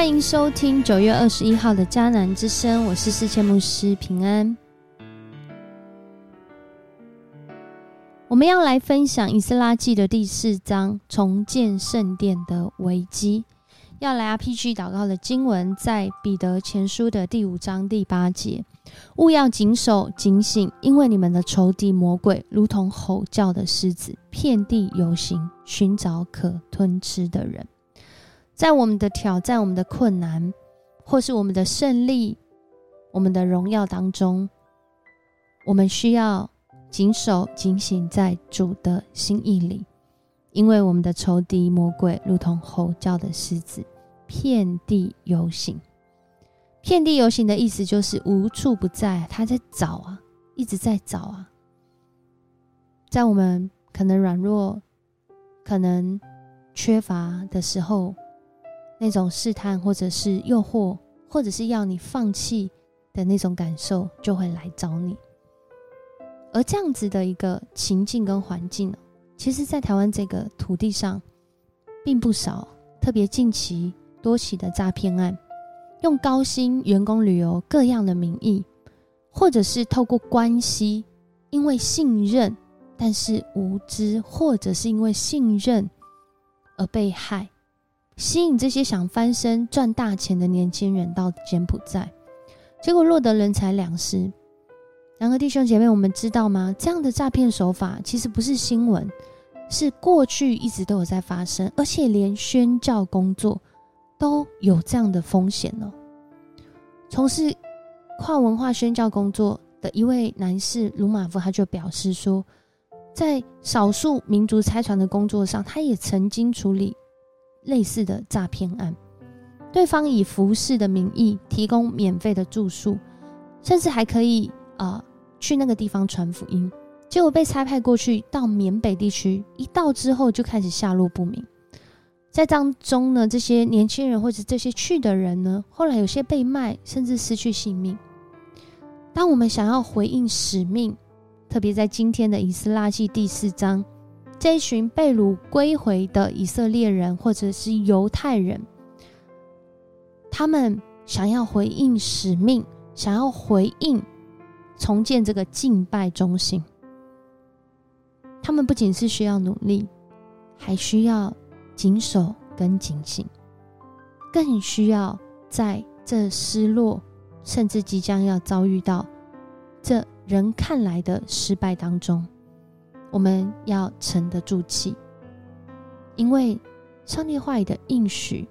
欢迎收听九月二十一号的迦南之声，我是世界牧师平安。我们要来分享《以斯拉记》的第四章重建圣殿的危机。要来 RPG 祷告的经文在彼得前书的第五章第八节：勿要谨守警醒，因为你们的仇敌魔鬼如同吼叫的狮子，遍地游行，寻找可吞吃的人。在我们的挑战、我们的困难，或是我们的胜利、我们的荣耀当中，我们需要谨守、警醒在主的心意里，因为我们的仇敌魔鬼如同吼叫的狮子，遍地游行。遍地游行的意思就是无处不在，他在找啊，一直在找啊。在我们可能软弱、可能缺乏的时候。那种试探，或者是诱惑，或者是要你放弃的那种感受，就会来找你。而这样子的一个情境跟环境，其实，在台湾这个土地上，并不少。特别近期多起的诈骗案，用高薪员工旅游各样的名义，或者是透过关系，因为信任，但是无知，或者是因为信任而被害。吸引这些想翻身赚大钱的年轻人到柬埔寨，结果落得人财两失。然而，弟兄姐妹，我们知道吗？这样的诈骗手法其实不是新闻，是过去一直都有在发生，而且连宣教工作都有这样的风险哦。从事跨文化宣教工作的一位男士卢马夫，他就表示说，在少数民族拆船的工作上，他也曾经处理。类似的诈骗案，对方以服饰的名义提供免费的住宿，甚至还可以啊去那个地方传福音，结果被差派过去到缅北地区，一到之后就开始下落不明。在当中呢，这些年轻人或者这些去的人呢，后来有些被卖，甚至失去性命。当我们想要回应使命，特别在今天的以斯拉记第四章。这一群被掳归回的以色列人，或者是犹太人，他们想要回应使命，想要回应重建这个敬拜中心。他们不仅是需要努力，还需要谨守跟警醒，更需要在这失落，甚至即将要遭遇到这人看来的失败当中。我们要沉得住气，因为上帝话语的应许，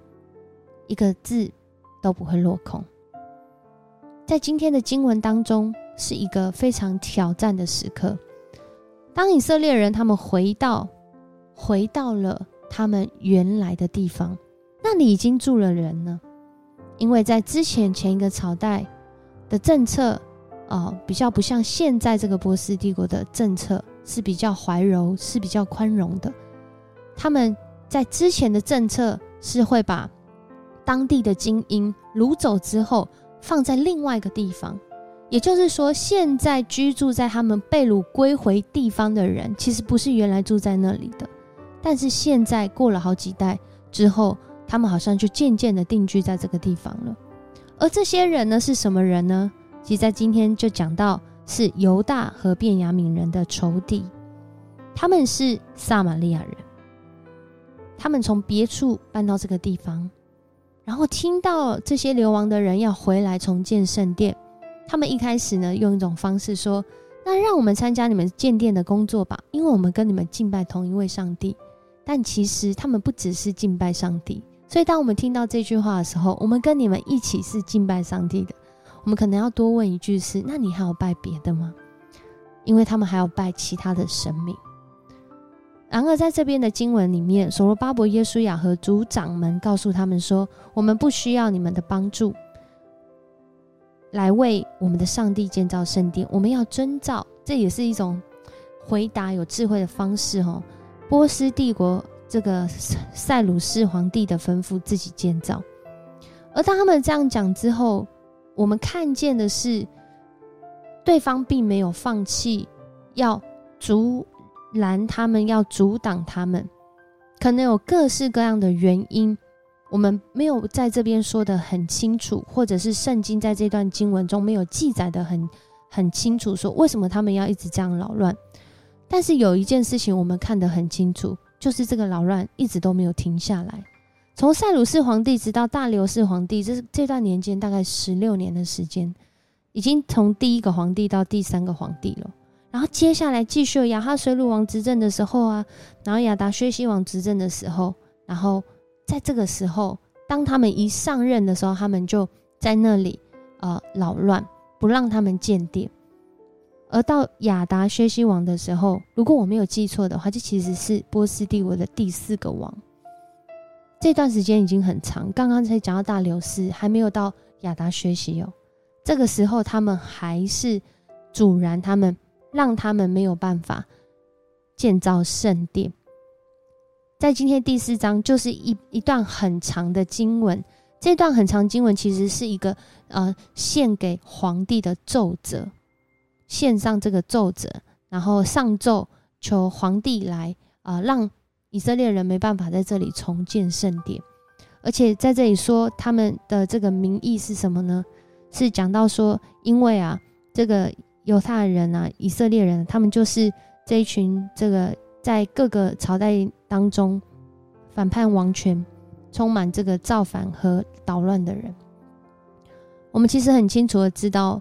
一个字都不会落空。在今天的经文当中，是一个非常挑战的时刻。当以色列人他们回到回到了他们原来的地方，那里已经住了人呢。因为在之前前一个朝代的政策，啊，比较不像现在这个波斯帝国的政策。是比较怀柔，是比较宽容的。他们在之前的政策是会把当地的精英掳走之后，放在另外一个地方。也就是说，现在居住在他们被掳归回地方的人，其实不是原来住在那里的。但是现在过了好几代之后，他们好像就渐渐的定居在这个地方了。而这些人呢，是什么人呢？其实，在今天就讲到。是犹大和便雅悯人的仇敌，他们是撒玛利亚人。他们从别处搬到这个地方，然后听到这些流亡的人要回来重建圣殿。他们一开始呢，用一种方式说：“那让我们参加你们建殿的工作吧，因为我们跟你们敬拜同一位上帝。”但其实他们不只是敬拜上帝，所以当我们听到这句话的时候，我们跟你们一起是敬拜上帝的。我们可能要多问一句：是，那你还有拜别的吗？因为他们还要拜其他的神明。然而，在这边的经文里面，所罗巴伯、耶稣亚和族长们告诉他们说：“我们不需要你们的帮助，来为我们的上帝建造圣殿。我们要遵照，这也是一种回答有智慧的方式。哦，波斯帝国这个塞鲁士皇帝的吩咐，自己建造。而当他们这样讲之后，我们看见的是，对方并没有放弃要阻拦他们，要阻挡他们，可能有各式各样的原因，我们没有在这边说的很清楚，或者是圣经在这段经文中没有记载的很很清楚，说为什么他们要一直这样扰乱。但是有一件事情我们看得很清楚，就是这个扰乱一直都没有停下来。从塞鲁士皇帝直到大流士皇帝，这这段年间大概十六年的时间，已经从第一个皇帝到第三个皇帝了。然后接下来继续亚哈水鲁王执政的时候啊，然后亚达薛西王执政的时候，然后在这个时候，当他们一上任的时候，他们就在那里呃扰乱，不让他们建殿。而到亚达薛西王的时候，如果我没有记错的话，这其实是波斯帝国的第四个王。这段时间已经很长，刚刚才讲到大流士，还没有到亚达学习哦。这个时候，他们还是阻拦他们。让他们没有办法建造圣殿。在今天第四章，就是一一段很长的经文。这段很长经文其实是一个呃献给皇帝的奏折，献上这个奏折，然后上奏求皇帝来啊，让以色列人没办法在这里重建圣殿。而且在这里说他们的这个名义是什么呢？是讲到说，因为啊这个。犹太人啊，以色列人，他们就是这一群这个在各个朝代当中反叛王权、充满这个造反和捣乱的人。我们其实很清楚的知道，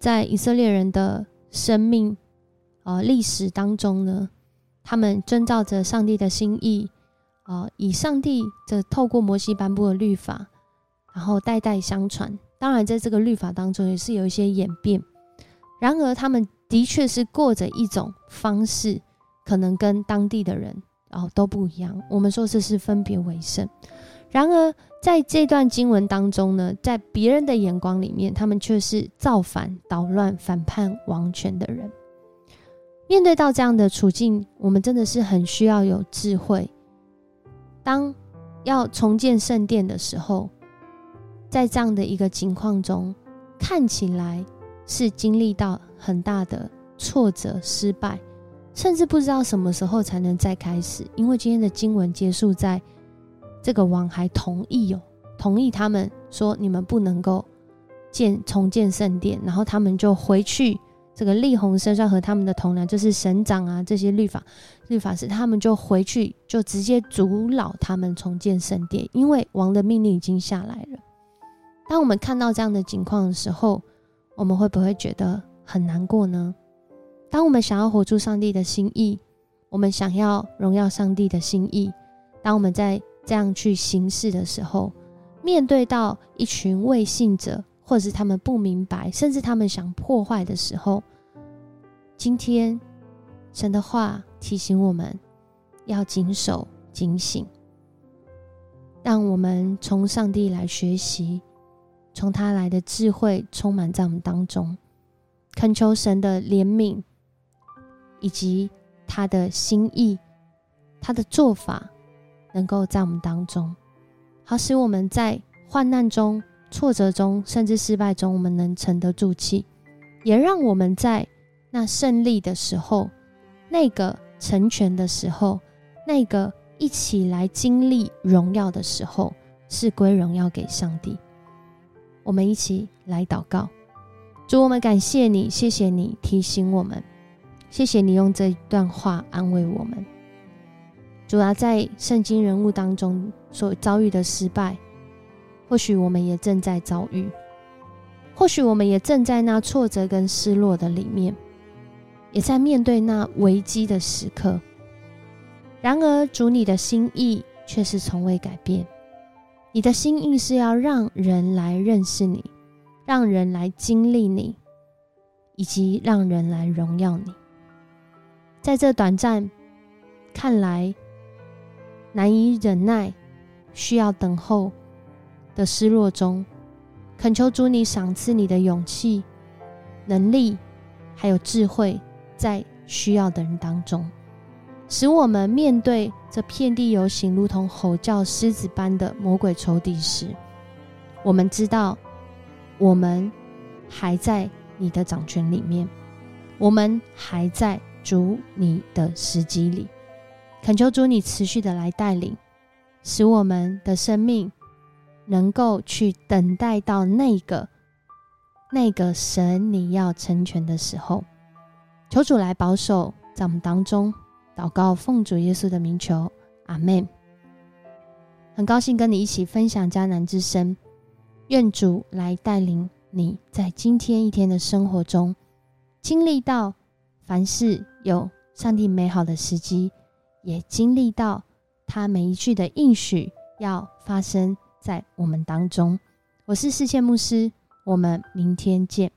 在以色列人的生命啊历史当中呢，他们遵照着上帝的心意啊，以上帝这透过摩西颁布的律法，然后代代相传。当然，在这个律法当中也是有一些演变。然而，他们的确是过着一种方式，可能跟当地的人哦都不一样。我们说这是分别为圣。然而，在这段经文当中呢，在别人的眼光里面，他们却是造反、捣乱、反叛王权的人。面对到这样的处境，我们真的是很需要有智慧。当要重建圣殿的时候，在这样的一个情况中，看起来。是经历到很大的挫折、失败，甚至不知道什么时候才能再开始。因为今天的经文结束在这个王还同意哦，同意他们说你们不能够建重建圣殿，然后他们就回去。这个立红身上和他们的同僚，就是省长啊，这些律法律法师，他们就回去就直接阻扰他们重建圣殿，因为王的命令已经下来了。当我们看到这样的情况的时候，我们会不会觉得很难过呢？当我们想要活出上帝的心意，我们想要荣耀上帝的心意，当我们在这样去行事的时候，面对到一群未信者，或者是他们不明白，甚至他们想破坏的时候，今天神的话提醒我们要谨守、警醒，让我们从上帝来学习。从他来的智慧充满在我们当中，恳求神的怜悯，以及他的心意，他的做法，能够在我们当中，好使我们在患难中、挫折中，甚至失败中，我们能沉得住气，也让我们在那胜利的时候，那个成全的时候，那个一起来经历荣耀的时候，是归荣耀给上帝。我们一起来祷告，主，我们感谢你，谢谢你提醒我们，谢谢你用这一段话安慰我们。主啊，在圣经人物当中所遭遇的失败，或许我们也正在遭遇，或许我们也正在那挫折跟失落的里面，也在面对那危机的时刻。然而，主你的心意却是从未改变。你的心意是要让人来认识你，让人来经历你，以及让人来荣耀你。在这短暂看来难以忍耐、需要等候的失落中，恳求主你赏赐你的勇气、能力，还有智慧，在需要的人当中。使我们面对这遍地游行、如同吼叫狮子般的魔鬼仇敌时，我们知道我们还在你的掌权里面，我们还在主你的时机里。恳求主你持续的来带领，使我们的生命能够去等待到那个那个神你要成全的时候。求主来保守在我们当中，祷告奉主耶稣的名求，阿门。很高兴跟你一起分享迦南之声，愿主来带领你在今天一天的生活中，经历到凡事有上帝美好的时机，也经历到他每一句的应许要发生在我们当中。我是世界牧师，我们明天见。